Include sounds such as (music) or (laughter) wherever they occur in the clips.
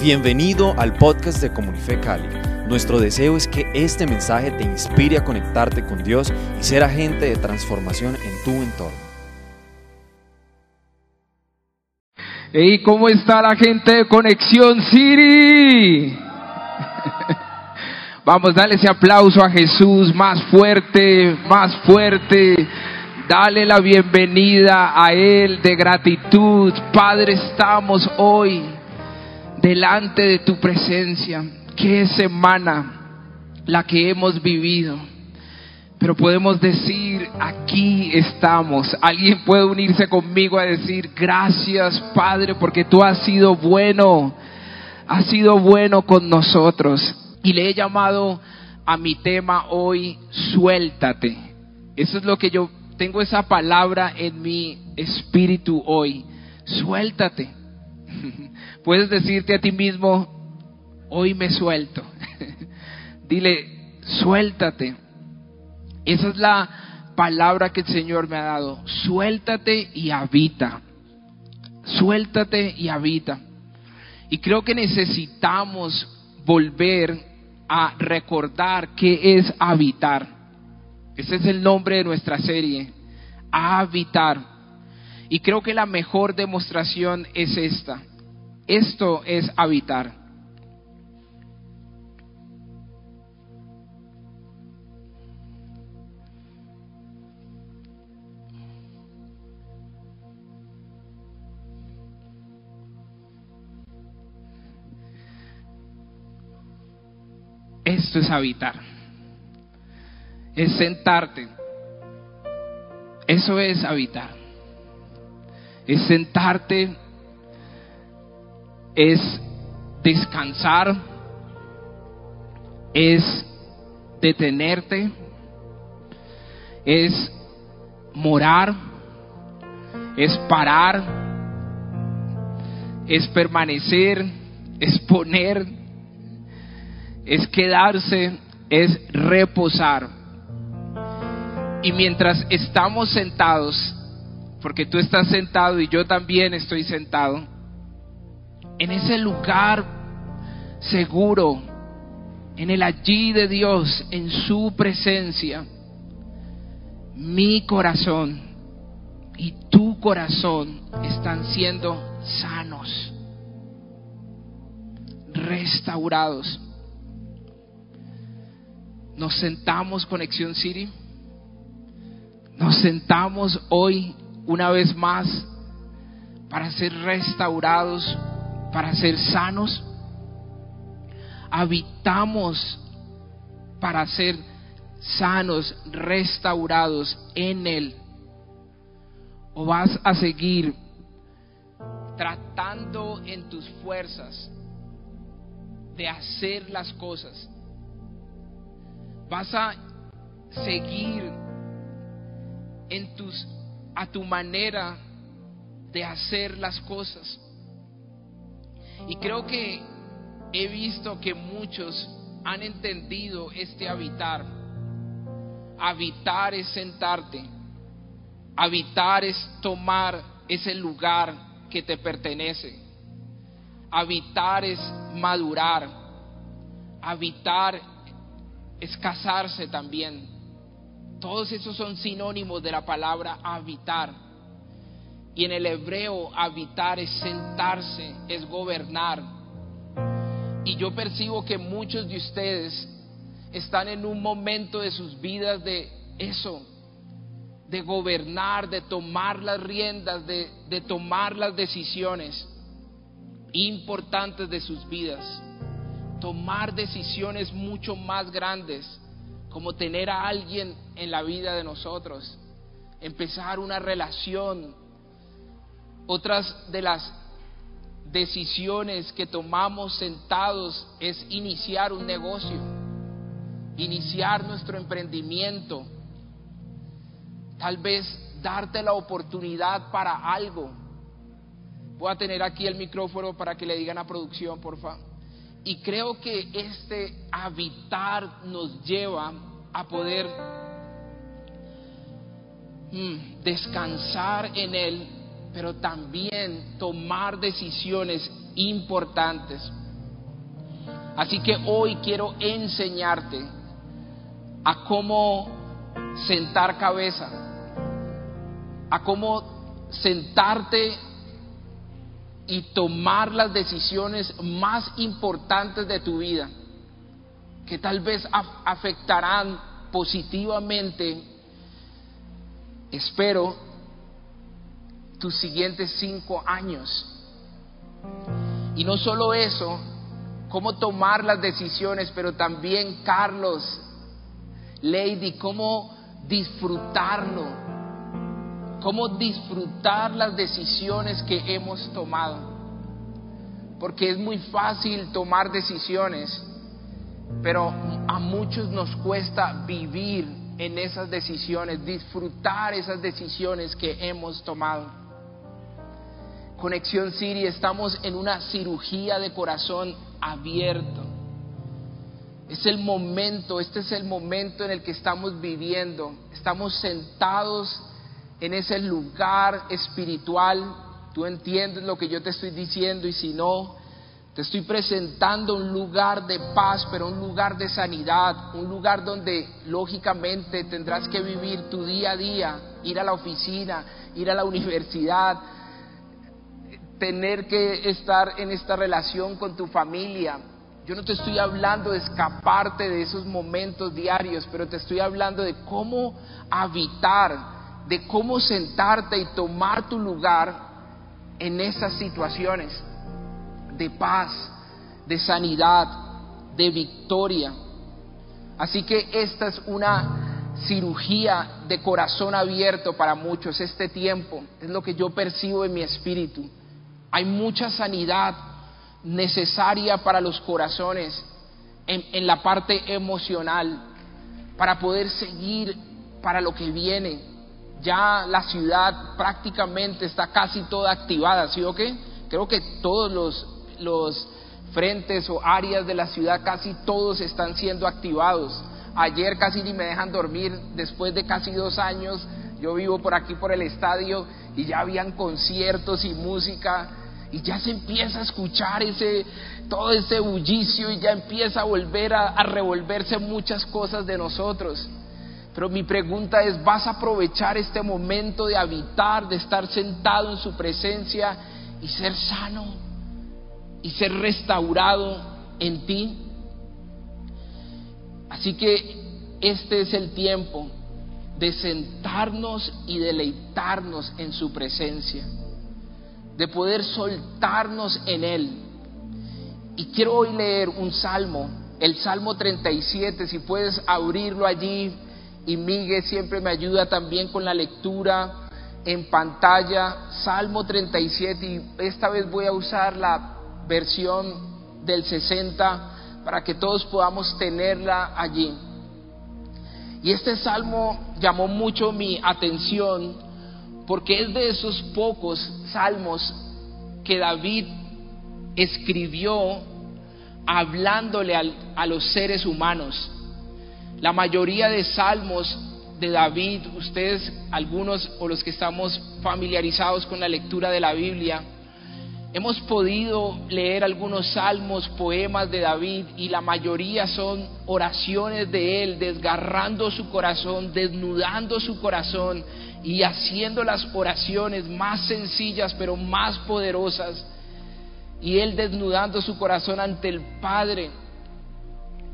Bienvenido al podcast de Comunife Cali. Nuestro deseo es que este mensaje te inspire a conectarte con Dios y ser agente de transformación en tu entorno. Hey, ¿cómo está la gente de Conexión City? (laughs) Vamos, dale ese aplauso a Jesús más fuerte, más fuerte. Dale la bienvenida a Él de gratitud. Padre, estamos hoy delante de tu presencia. Qué semana la que hemos vivido. Pero podemos decir, aquí estamos. Alguien puede unirse conmigo a decir, gracias Padre, porque tú has sido bueno. Has sido bueno con nosotros. Y le he llamado a mi tema hoy, suéltate. Eso es lo que yo tengo esa palabra en mi espíritu hoy. Suéltate. (laughs) Puedes decirte a ti mismo, hoy me suelto. (laughs) Dile, suéltate. Esa es la palabra que el Señor me ha dado. Suéltate y habita. Suéltate y habita. Y creo que necesitamos volver a recordar qué es habitar. Ese es el nombre de nuestra serie, habitar. Y creo que la mejor demostración es esta. Esto es habitar. Esto es habitar. Es sentarte. Eso es habitar. Es sentarte. Es descansar. Es detenerte. Es morar. Es parar. Es permanecer. Es poner es quedarse, es reposar. Y mientras estamos sentados, porque tú estás sentado y yo también estoy sentado, en ese lugar seguro, en el allí de Dios, en su presencia, mi corazón y tu corazón están siendo sanos, restaurados. Nos sentamos Conexión City, nos sentamos hoy una vez más para ser restaurados, para ser sanos, habitamos para ser sanos, restaurados en Él. O vas a seguir tratando en tus fuerzas de hacer las cosas vas a seguir en tus a tu manera de hacer las cosas. Y creo que he visto que muchos han entendido este habitar. Habitar es sentarte. Habitar es tomar ese lugar que te pertenece. Habitar es madurar. Habitar es casarse también. Todos esos son sinónimos de la palabra habitar. Y en el hebreo habitar es sentarse, es gobernar. Y yo percibo que muchos de ustedes están en un momento de sus vidas de eso, de gobernar, de tomar las riendas, de, tomar las decisiones importantes de sus vidas tomar decisiones mucho más grandes, como tener a alguien en la vida de nosotros, empezar una relación. Otras de las decisiones que tomamos sentados es iniciar un negocio, iniciar nuestro emprendimiento, tal vez darte la oportunidad para algo. Voy a tener aquí el micrófono para que le digan a producción, por favor. Y creo que este habitar nos lleva a poder mm, descansar en Él, pero también tomar decisiones importantes. Así que hoy quiero enseñarte a cómo sentar cabeza, a cómo sentarte y tomar las decisiones más importantes de tu vida, que tal vez afectarán positivamente, espero, tus siguientes cinco años. Y no solo eso, cómo tomar las decisiones, pero también, Carlos, Lady, cómo disfrutarlo, cómo disfrutar las decisiones que hemos tomado. Porque es muy fácil tomar decisiones, pero a muchos nos cuesta vivir en esas decisiones, disfrutar esas decisiones que hemos tomado. Conexión Siri, estamos en una cirugía de corazón abierto. Es el momento, este es el momento en el que estamos viviendo. Estamos sentados en ese lugar espiritual. Tú entiendes lo que yo te estoy diciendo y si no, te estoy presentando un lugar de paz, pero un lugar de sanidad, un lugar donde lógicamente tendrás que vivir tu día a día, ir a la oficina, ir a la (laughs) universidad, tener que estar en esta relación con tu familia. Yo no te estoy hablando de escaparte de esos momentos diarios, pero te estoy hablando de cómo habitar, de cómo sentarte y tomar tu lugar en esas situaciones de paz, de sanidad, de victoria. Así que esta es una cirugía de corazón abierto para muchos, este tiempo, es lo que yo percibo en mi espíritu. Hay mucha sanidad necesaria para los corazones en, la parte emocional, para poder seguir para lo que viene. Ya la ciudad prácticamente está casi toda activada, ¿sí o qué? Creo que todos los, los frentes o áreas de la ciudad, casi todos están siendo activados. Ayer casi ni me dejan dormir después de casi dos años. Yo vivo por aquí por el estadio y ya habían conciertos y música y ya se empieza a escuchar ese todo ese bullicio y ya empieza a volver a, a revolverse muchas cosas de nosotros. Pero mi pregunta es, ¿vas a aprovechar este momento de habitar, de estar sentado en su presencia y ser sano y ser restaurado en ti? Así que este es el tiempo de sentarnos y deleitarnos en su presencia, de poder soltarnos en Él. Y quiero hoy leer un salmo, el Salmo 37, si puedes abrirlo allí, y Miguel siempre me ayuda también con la lectura en pantalla, Salmo 37, y esta vez voy a usar la versión del 60 para que todos podamos tenerla allí. Y este salmo llamó mucho mi atención porque es de esos pocos salmos que David escribió hablándole a los seres humanos. La mayoría de salmos de David, ustedes, algunos o los que estamos familiarizados con la lectura de la Biblia, Hemos podido leer algunos salmos, poemas de David y la mayoría son oraciones de él, desgarrando su corazón, desnudando su corazón y haciendo las oraciones más sencillas pero más poderosas. Y él desnudando su corazón ante el Padre.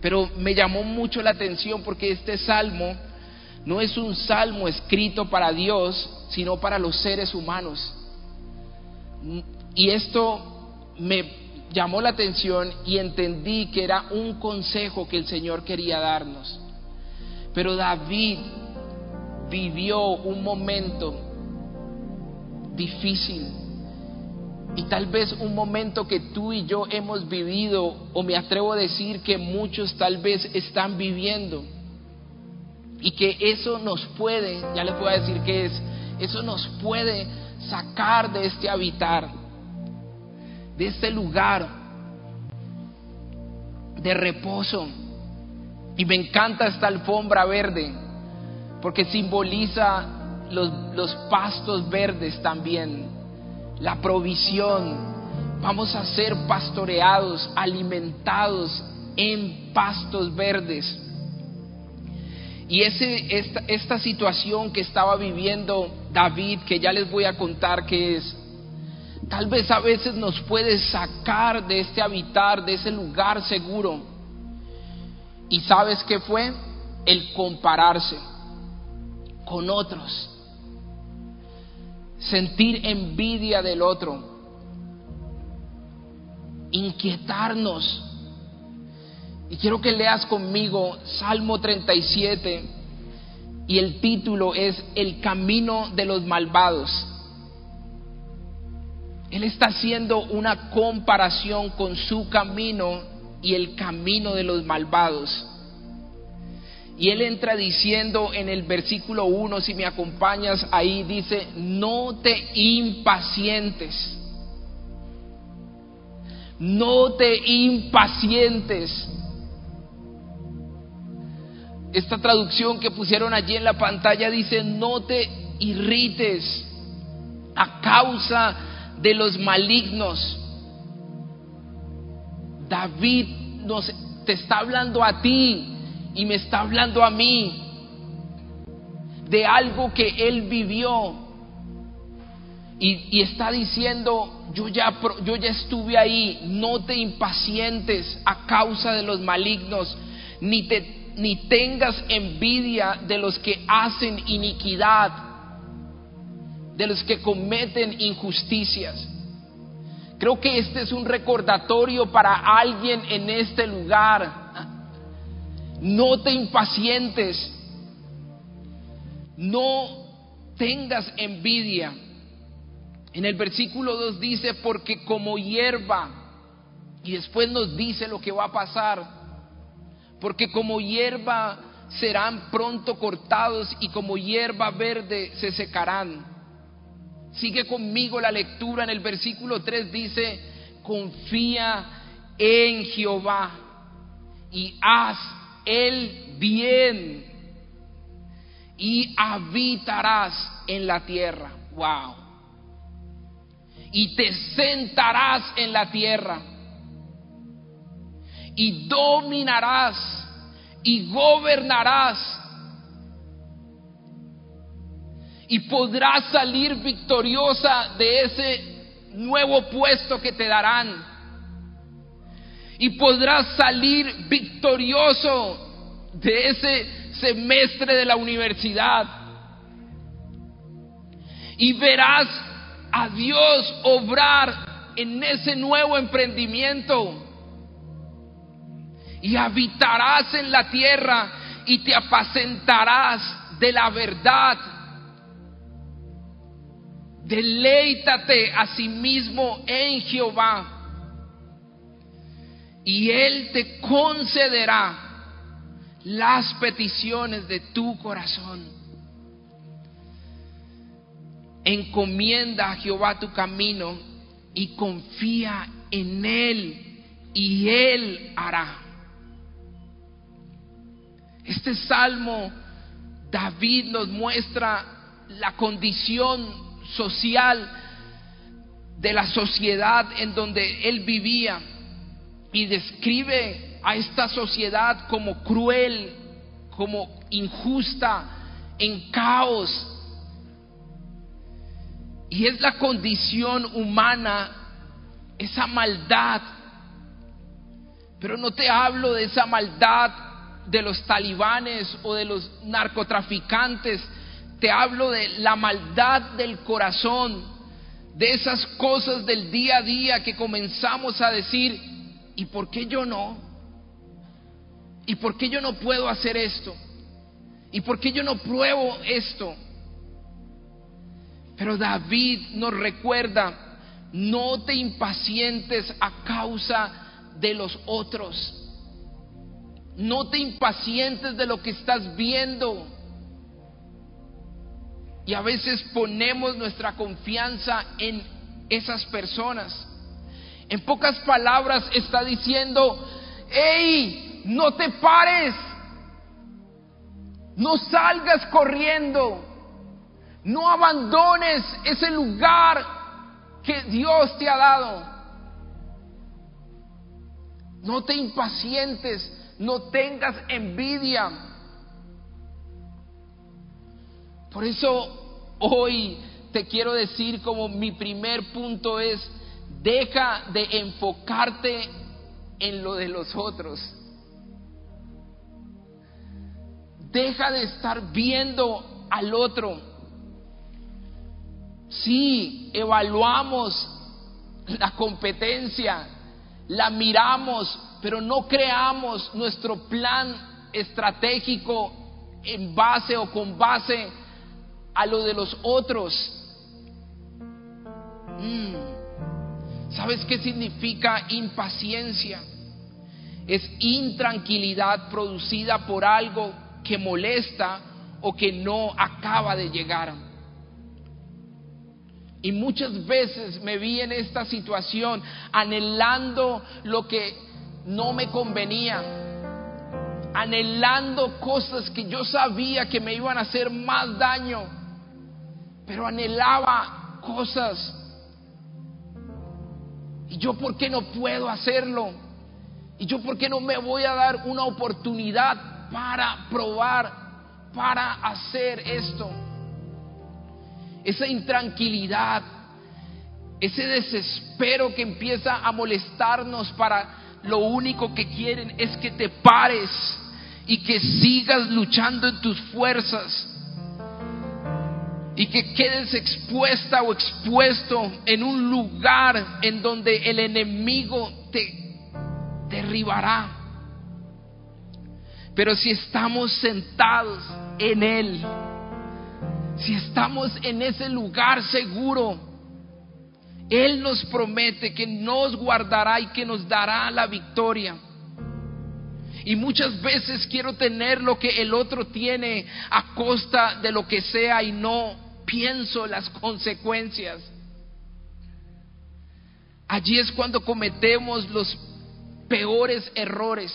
Pero me llamó mucho la atención porque este salmo no es un salmo escrito para Dios, sino para los seres humanos y esto me llamó la atención y entendí que era un consejo que el Señor quería darnos. Pero David vivió un momento difícil y tal vez un momento que tú y yo hemos vivido o me atrevo a decir que muchos tal vez están viviendo y que eso nos puede, ya les a decir que es, eso nos puede sacar de este habitar de este lugar de reposo. Y me encanta esta alfombra verde, porque simboliza los, los pastos verdes también, la provisión. vamos a ser pastoreados, alimentados en pastos verdes. Y ese, esta, esta situación que estaba viviendo David, que ya les voy a contar qué es, tal vez a veces nos puede sacar de este habitar, de ese lugar seguro. ¿Y sabes qué fue? El compararse con otros. Sentir envidia del otro. Inquietarnos y quiero que leas conmigo Salmo 37 y el título es El camino de los malvados. Él está haciendo una comparación con su camino y el camino de los malvados. Y él entra diciendo en el versículo 1, si me acompañas ahí, dice, no te impacientes. No te impacientes esta traducción que pusieron allí en la pantalla dice, no te irrites a causa de los malignos. David nos, te está hablando a ti y me está hablando a mí de algo que él vivió y, está diciendo, yo ya, yo ya estuve ahí, no te impacientes a causa de los malignos, ni te ni tengas envidia de los que hacen iniquidad, de los que cometen injusticias. Creo que este es un recordatorio para alguien en este lugar. No te impacientes, no tengas envidia. En el versículo 2 dice, porque como hierba, y después nos dice lo que va a pasar, porque como hierba serán pronto cortados y como hierba verde se secarán. Sigue conmigo la lectura en el versículo 3 dice, confía en Jehová y haz el bien y habitarás en la tierra. Wow. Y te sentarás en la tierra y dominarás y gobernarás y podrás salir victoriosa de ese nuevo puesto que te darán. Y podrás salir victorioso de ese semestre de la universidad. Y verás a Dios obrar en ese nuevo emprendimiento. Y habitarás en la tierra y te apacentarás de la verdad. Deleítate a sí mismo en Jehová y Él te concederá las peticiones de tu corazón. Encomienda a Jehová tu camino y confía en Él y Él hará. Este salmo, David nos muestra la condición social de la sociedad en donde él vivía y describe a esta sociedad como cruel, como injusta, en caos. Y es la condición humana, esa maldad. Pero no te hablo de esa maldad de los talibanes o de los narcotraficantes, te hablo de la maldad del corazón, de esas cosas del día a día que comenzamos a decir, ¿y por qué yo no? ¿Y por qué yo no puedo hacer esto? ¿Y por qué yo no pruebo esto? Pero David nos recuerda, no te impacientes a causa de los otros. No te impacientes de lo que estás viendo. Y a veces ponemos nuestra confianza en esas personas. En pocas palabras está diciendo, hey, no te pares, no salgas corriendo, no abandones ese lugar que Dios te ha dado. No te impacientes, no tengas envidia. Por eso hoy te quiero decir como mi primer punto es, deja de enfocarte en lo de los otros. Deja de estar viendo al otro. Sí, evaluamos la competencia, la miramos, pero no creamos nuestro plan estratégico en base o con base a lo de los otros. Mm. ¿Sabes qué significa impaciencia? Es intranquilidad producida por algo que molesta o que no acaba de llegar. Y muchas veces me vi en esta situación anhelando lo que no me convenía, anhelando cosas que yo sabía que me iban a hacer más daño, pero anhelaba cosas. ¿Y yo por qué no puedo hacerlo? ¿Y yo por qué no me voy a dar una oportunidad para probar, para hacer esto? esa intranquilidad, ese desespero que empieza a molestarnos para lo único que quieren es que te pares y que sigas luchando en tus fuerzas y que quedes expuesta o expuesto en un lugar en donde el enemigo te derribará. Pero si estamos sentados en Él, si estamos en ese lugar seguro, Él nos promete que nos guardará y que nos dará la victoria. Y muchas veces quiero tener lo que el otro tiene a costa de lo que sea y no pienso las consecuencias. Allí es cuando cometemos los peores errores.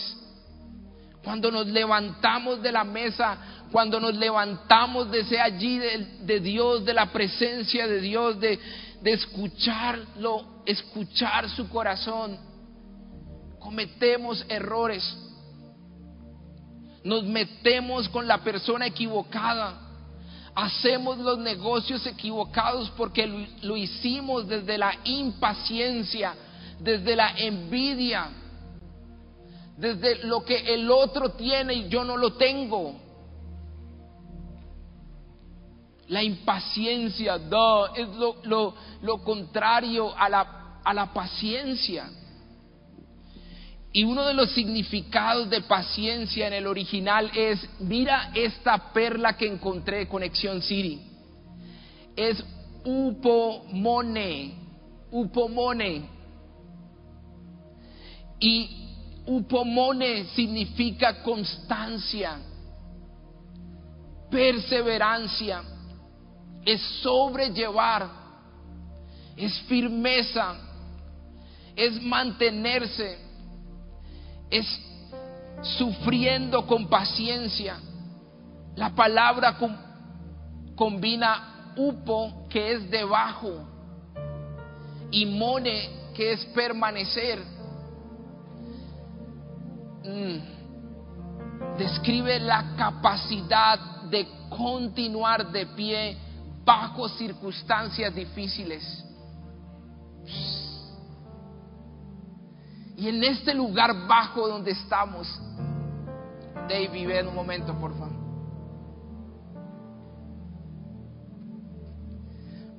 Cuando nos levantamos de la mesa cuando nos levantamos desde allí de, Dios, de la presencia de Dios, de, de escucharlo, escuchar su corazón, cometemos errores, nos metemos con la persona equivocada, hacemos los negocios equivocados porque lo, lo hicimos desde la impaciencia, desde la envidia, desde lo que el otro tiene y yo no lo tengo. La impaciencia es lo, contrario a la, a la paciencia. Y uno de los significados de paciencia en el original es, mira esta perla que encontré, Conexión City. Es upomone, upomone. Y upomone significa constancia, perseverancia es sobrellevar, es firmeza, es mantenerse, es sufriendo con paciencia. La palabra combina upo, que es debajo, y mone, que es permanecer. Mm. Describe la capacidad de continuar de pie bajo circunstancias difíciles. Y en este lugar bajo donde estamos, David, ven un momento, por favor.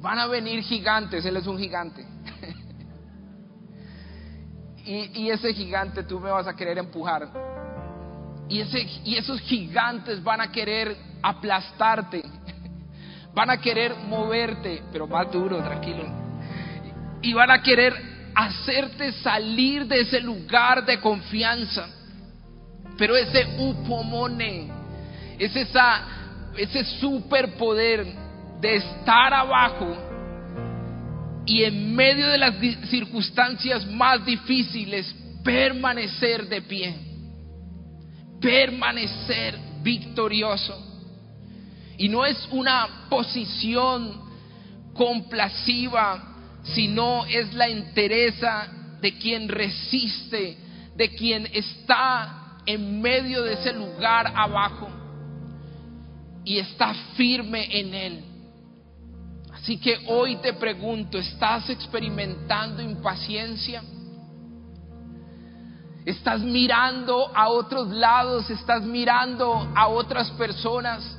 Van a venir gigantes, Él es un gigante. (laughs) y, ese gigante tú me vas a querer empujar. Y, y esos gigantes van a querer aplastarte (laughs) van a querer moverte, pero más duro, tranquilo. Y van a querer hacerte salir de ese lugar de confianza. Pero ese upomone, es esa, ese superpoder de estar abajo y en medio de las circunstancias más difíciles permanecer de pie, permanecer victorioso. Y no es una posición complaciva, sino es la entereza de quien resiste, de quien está en medio de ese lugar abajo y está firme en él. Así que hoy te pregunto, ¿estás experimentando impaciencia? ¿Estás mirando a otros lados? ¿Estás mirando a otras personas?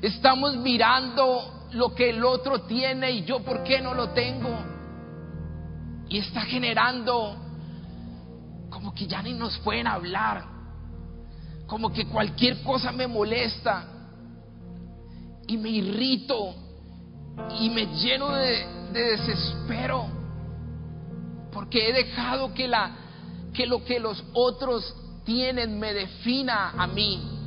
Estamos mirando lo que el otro tiene y yo por qué no lo tengo. Y está generando como que ya ni nos pueden hablar. Como que cualquier cosa me molesta y me irrito y me lleno de, desespero porque he dejado que, la, que lo que los otros tienen me defina a mí.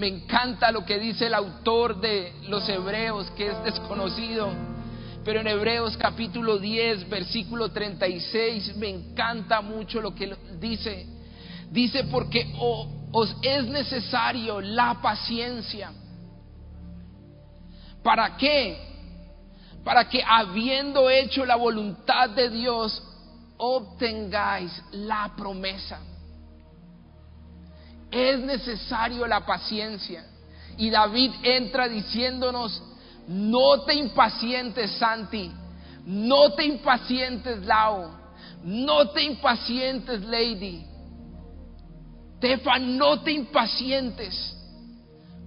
Me encanta lo que dice el autor de los Hebreos, que es desconocido, pero en Hebreos capítulo 10, versículo 36, me encanta mucho lo que dice. Dice, porque os es necesario la paciencia ¿Para qué? Para que habiendo hecho la voluntad de Dios, obtengáis la promesa. Es necesario la paciencia. Y David entra diciéndonos, no te impacientes, Santi, no te impacientes, Lao, no te impacientes, Lady. Tefa, no te impacientes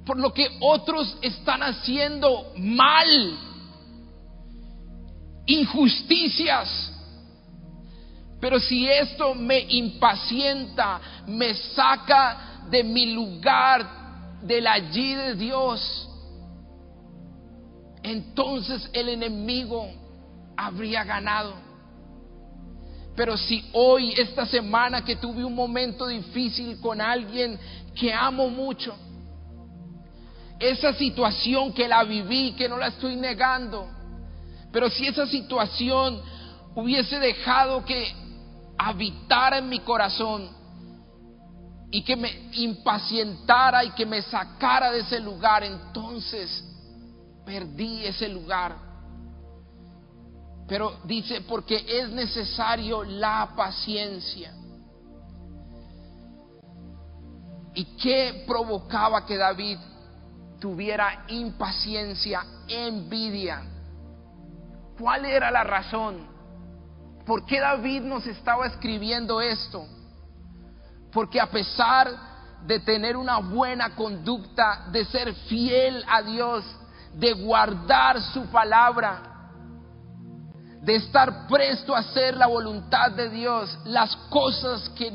por lo que otros están haciendo mal, injusticias. Pero si esto me impacienta, me saca de mi lugar, del allí de Dios, entonces el enemigo habría ganado. Pero si hoy, esta semana que tuve un momento difícil con alguien que amo mucho, esa situación que la viví, que no la estoy negando, pero si esa situación hubiese dejado que habitara en mi corazón y que me impacientara y que me sacara de ese lugar, entonces perdí ese lugar. Pero dice, porque es necesario la paciencia. ¿Y qué provocaba que David tuviera impaciencia, envidia. ¿Cuál era la razón? ¿Por qué David nos estaba escribiendo esto? Porque a pesar de tener una buena conducta, de ser fiel a Dios, de guardar su palabra, de estar presto a hacer la voluntad de Dios, las cosas que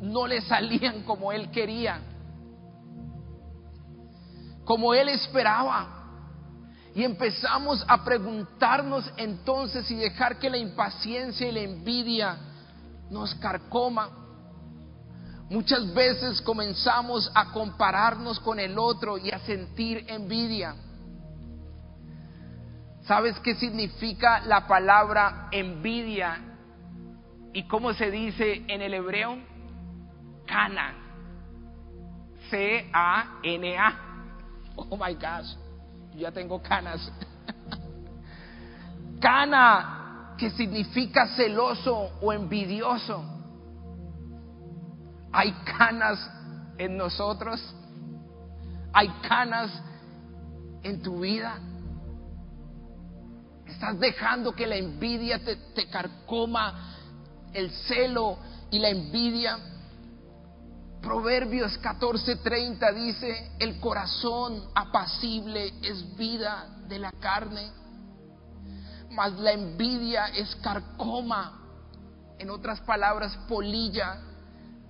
no le salían como él quería, como él esperaba. Y empezamos a preguntarnos entonces y dejar que la impaciencia y la envidia nos carcoma. Muchas veces comenzamos a compararnos con el otro y a sentir envidia. ¿Sabes qué significa la palabra envidia y cómo se dice en el hebreo? Cana. C-A-N-A. Oh my gosh, ya tengo canas. (laughs) Cana, que significa celoso o envidioso. Hay canas en nosotros. Hay canas en tu vida. Estás dejando que la envidia te, te carcoma, el celo y la envidia. Proverbios 14:30 dice, el corazón apacible es vida de la carne, mas la envidia es carcoma, en otras palabras, polilla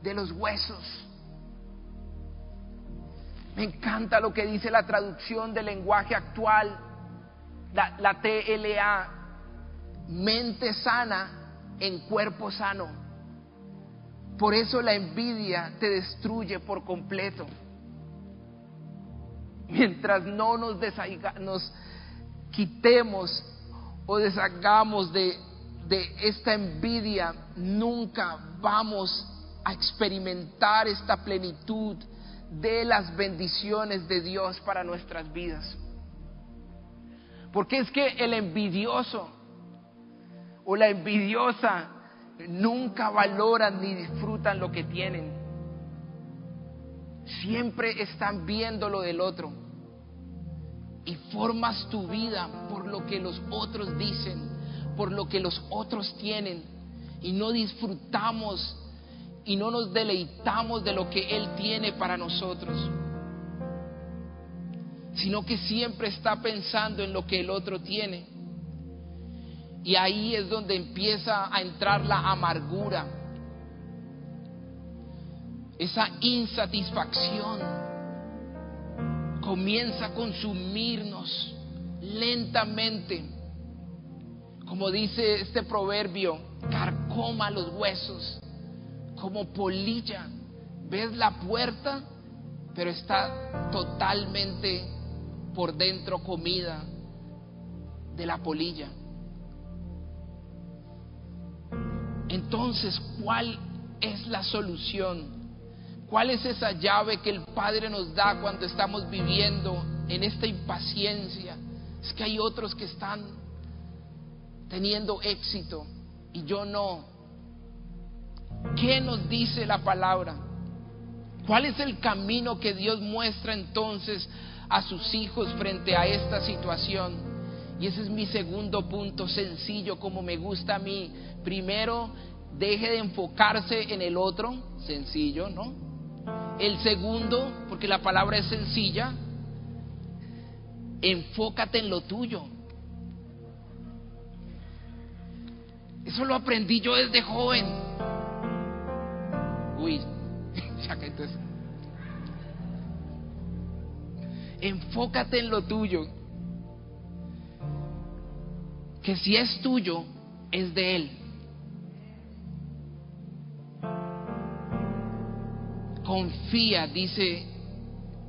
de los huesos. Me encanta lo que dice la traducción del lenguaje actual, la, la TLA, mente sana en cuerpo sano. Por eso la envidia te destruye por completo. Mientras no nos, nos quitemos o deshagamos de, de esta envidia, nunca vamos a experimentar esta plenitud de las bendiciones de Dios para nuestras vidas. Porque es que el envidioso o la envidiosa nunca valoran ni disfrutan lo que tienen. Siempre están viendo lo del otro. Y formas tu vida por lo que los otros dicen, por lo que los otros tienen. Y no disfrutamos y no nos deleitamos de lo que Él tiene para nosotros. Sino que siempre está pensando en lo que el otro tiene. Y ahí es donde empieza a entrar la amargura, esa insatisfacción comienza a consumirnos lentamente. Como dice este proverbio, carcoma los huesos como polilla. Ves la puerta, pero está totalmente por dentro comida de la polilla. Entonces, ¿cuál es la solución? ¿Cuál es esa llave que el Padre nos da cuando estamos viviendo en esta impaciencia? Es que hay otros que están teniendo éxito y yo no. ¿Qué nos dice la palabra? ¿Cuál es el camino que Dios muestra entonces a sus hijos frente a esta situación? Y ese es mi segundo punto, sencillo, como me gusta a mí. Primero, deje de enfocarse en el otro, sencillo, ¿no? El segundo, porque la palabra es sencilla, enfócate en lo tuyo. Eso lo aprendí yo desde joven. (laughs) Enfócate en lo tuyo. Que si es tuyo, es de Él. Confía, dice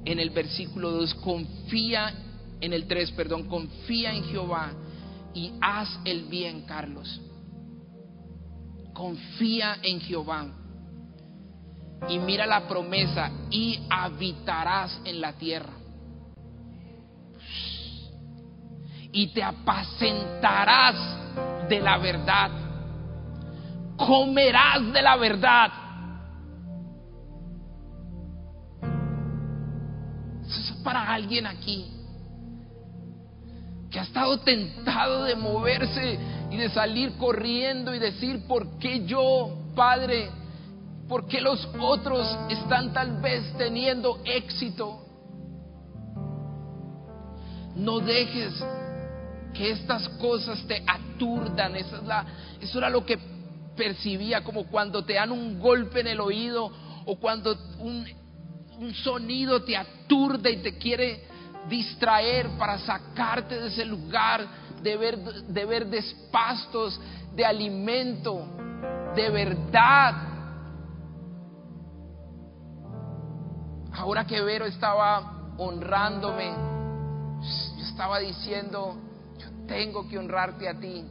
en el versículo 2, confía en el 3, perdón, confía en Jehová y haz el bien, Carlos. Confía en Jehová. Y mira la promesa, y habitarás en la tierra. Y te apacentarás de la verdad. Comerás de la verdad. Eso es para alguien aquí que ha estado tentado de moverse y de salir corriendo y decir, ¿por qué yo, Padre? ¿Por qué los otros están tal vez teniendo éxito? No dejes que estas cosas te aturdan. Esa es la, eso era lo que percibía, como cuando te dan un golpe en el oído o cuando un, un sonido te aturde y te quiere distraer para sacarte de ese lugar de ver, de ver despastos de alimento, de verdad. Ahora que Vero estaba honrándome, yo estaba diciendo, yo tengo que honrarte a ti.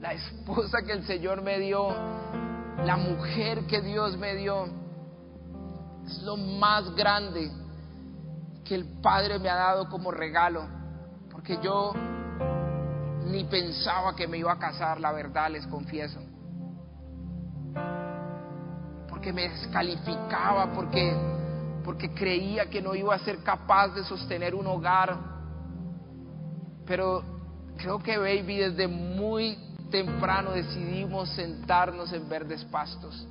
La esposa que el Señor me dio, la mujer que Dios me dio, es lo más grande que el Padre me ha dado como regalo, porque yo ni pensaba que me iba a casar, la verdad les confieso. Porque me descalificaba, porque, porque creía que no iba a ser capaz de sostener un hogar. Pero creo que baby desde muy temprano decidimos sentarnos en verdes pastos.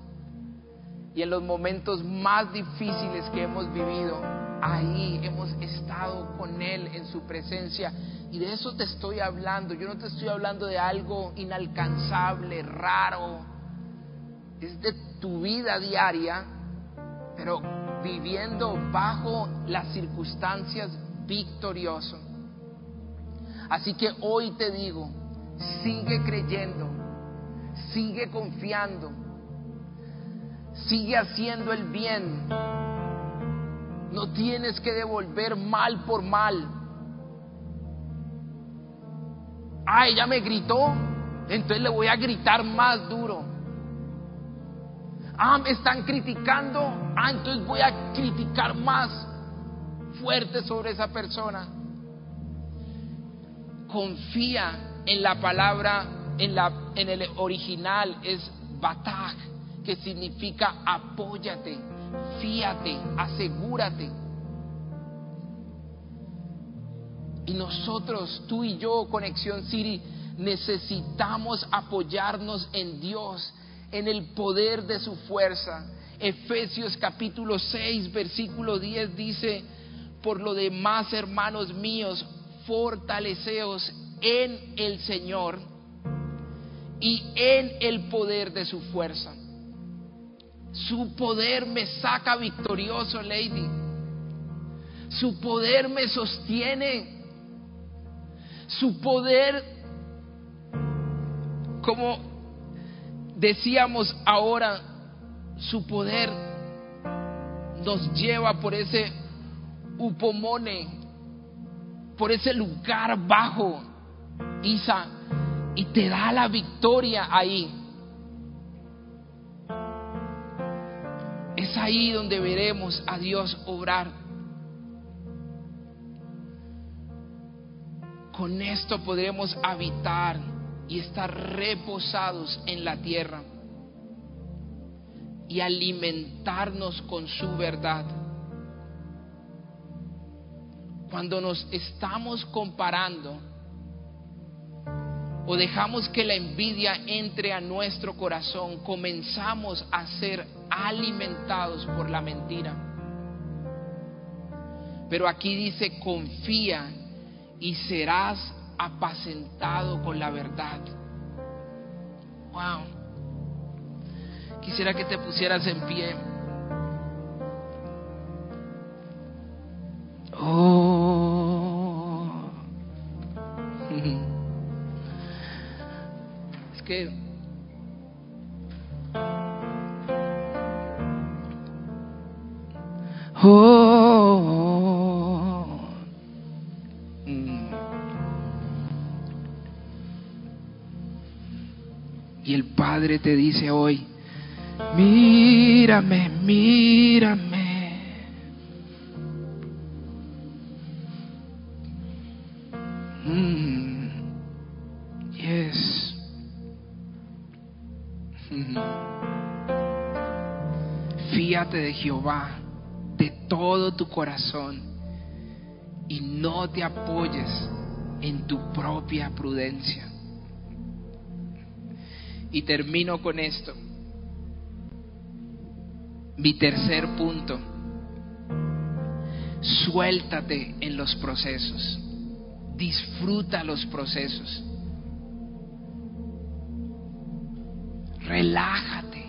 Y en los momentos más difíciles que hemos vivido, ahí hemos estado con Él en su presencia. Y de eso te estoy hablando. Yo no te estoy hablando de algo inalcanzable, raro. Es de tu vida diaria, pero viviendo bajo las circunstancias victorioso. Así que hoy te digo, sigue creyendo, sigue confiando, sigue haciendo el bien no tienes que devolver mal por mal. Ah, ella me gritó, entonces le voy a gritar más duro. Ah, me están criticando, ah, entonces voy a criticar más fuerte sobre esa persona. Confía en la palabra en, la, en el original es batag, que significa apóyate, fíate, asegúrate. Y nosotros, tú y yo, Conexión City, necesitamos apoyarnos en Dios, en el poder de su fuerza. Efesios capítulo 6, versículo 10 dice, por lo demás, hermanos míos, fortaleceos en el Señor y en el poder de su fuerza. Su poder me saca victorioso, Lady. Su poder me sostiene. Su poder, como decíamos ahora, su poder nos lleva por ese upomone, por ese lugar bajo, Isa, y te da la victoria ahí. Es ahí donde veremos a Dios obrar. Con esto podremos habitar y estar reposados en la tierra y alimentarnos con su verdad. Cuando nos estamos comparando o dejamos que la envidia entre a nuestro corazón, comenzamos a ser alimentados por la mentira. Pero aquí dice, confía y serás apacentado con la verdad. Wow. Quisiera que te pusieras en pie. Oh. Padre te dice hoy, mírame, mírame. Mm. Yes. Mm. Fíate de Jehová de todo tu corazón y no te apoyes en tu propia prudencia. Y termino con esto. Mi tercer punto. Suéltate en los procesos. Disfruta los procesos. Relájate.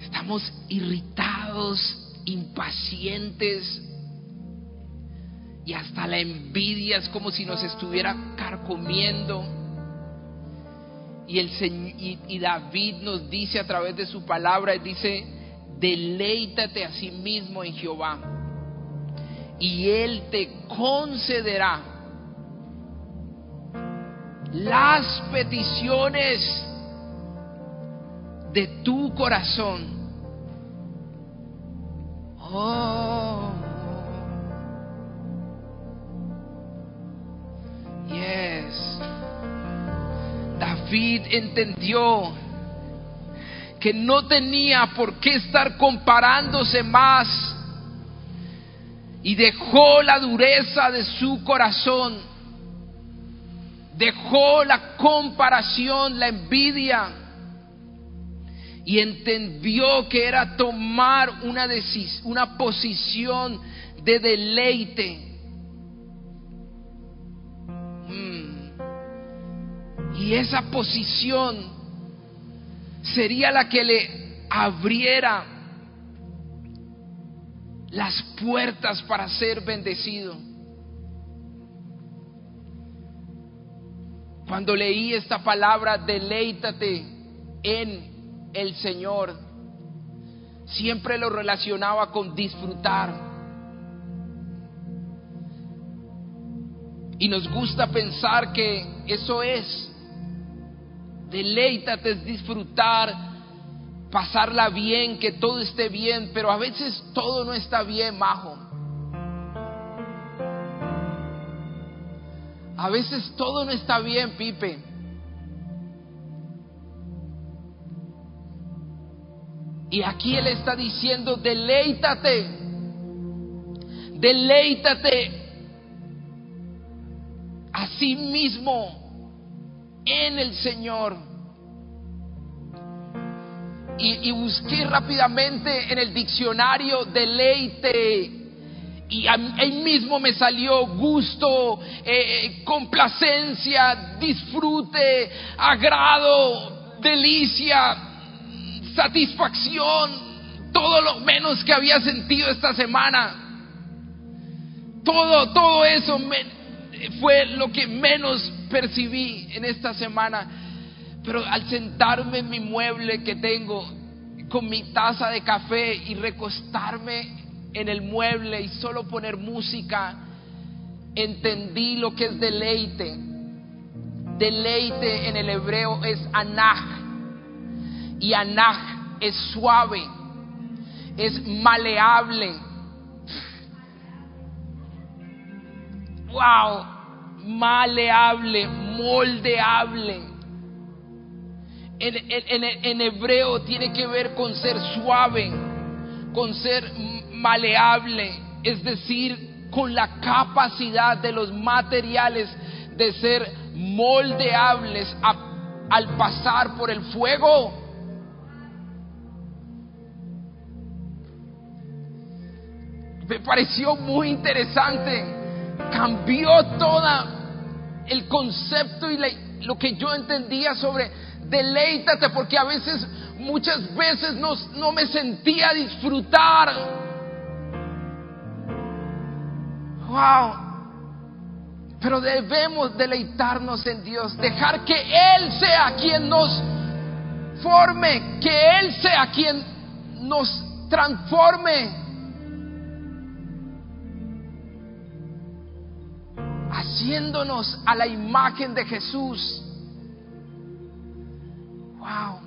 Estamos irritados, impacientes y hasta la envidia es como si nos estuviera carcomiendo. Y, el, y, y David nos dice a través de su palabra, dice, deleítate a sí mismo en Jehová y Él te concederá las peticiones de tu corazón. Oh. David entendió que no tenía por qué estar comparándose más y dejó la dureza de su corazón, dejó la comparación, la envidia y entendió que era tomar una, una posición de deleite. Y esa posición sería la que le abriera las puertas para ser bendecido. Cuando leí esta palabra, deleítate en el Señor, siempre lo relacionaba con disfrutar. Y nos gusta pensar que eso es. Deleítate es disfrutar, pasarla bien, que todo esté bien, pero a veces todo no está bien, majo. A veces todo no está bien, Pipe. Y aquí Él está diciendo, deleítate, deleítate a sí mismo en el Señor. Y, busqué rápidamente en el diccionario deleite y ahí mismo me salió gusto, eh, eh, complacencia, disfrute, agrado, delicia, satisfacción, todo lo menos que había sentido esta semana. Todo, todo eso fue lo que menos percibí en esta semana. Pero al sentarme en mi mueble que tengo con mi taza de café y recostarme en el mueble y solo poner música, entendí lo que es deleite. Deleite en el hebreo es anaj. Y anaj es suave, es maleable. Wow, maleable, moldeable. En, en, hebreo tiene que ver con ser suave, con ser maleable, es decir, con la capacidad de los materiales de ser moldeables al pasar por el fuego. Me pareció muy interesante. Cambió toda el concepto y lo que yo entendía sobre deleítate, porque a veces, muchas veces no, no me sentía disfrutar Wow. Pero debemos deleitarnos en Dios, dejar que Él sea quien nos forme, que Él sea quien nos transforme. Haciéndonos a la imagen de Jesús. Wow.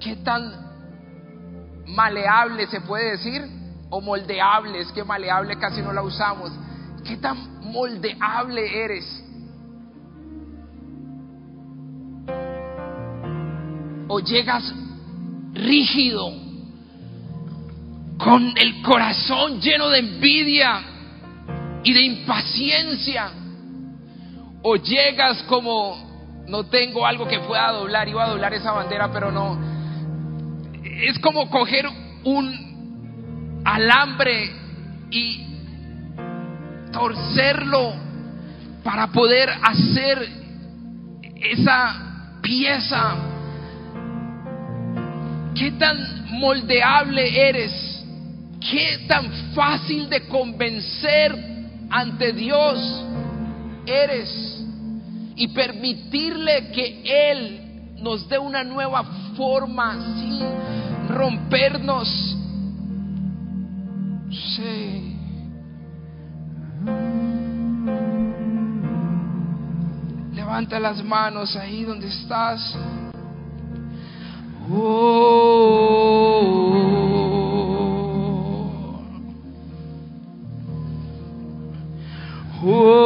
¿Qué tan maleable se puede decir, o moldeable, es que maleable casi no la usamos. ¿Qué tan moldeable eres? O llegas rígido, con el corazón lleno de envidia y de impaciencia. O llegas como, no tengo algo que pueda doblar, iba a doblar esa bandera, pero no es como coger un alambre y torcerlo para poder hacer esa pieza. ¿Qué tan moldeable eres? ¿Qué tan fácil de convencer ante Dios eres? Y permitirle que Él nos dé una nueva forma sin rompernos. Sí. Levanta las manos ahí donde estás. Oh. Wow.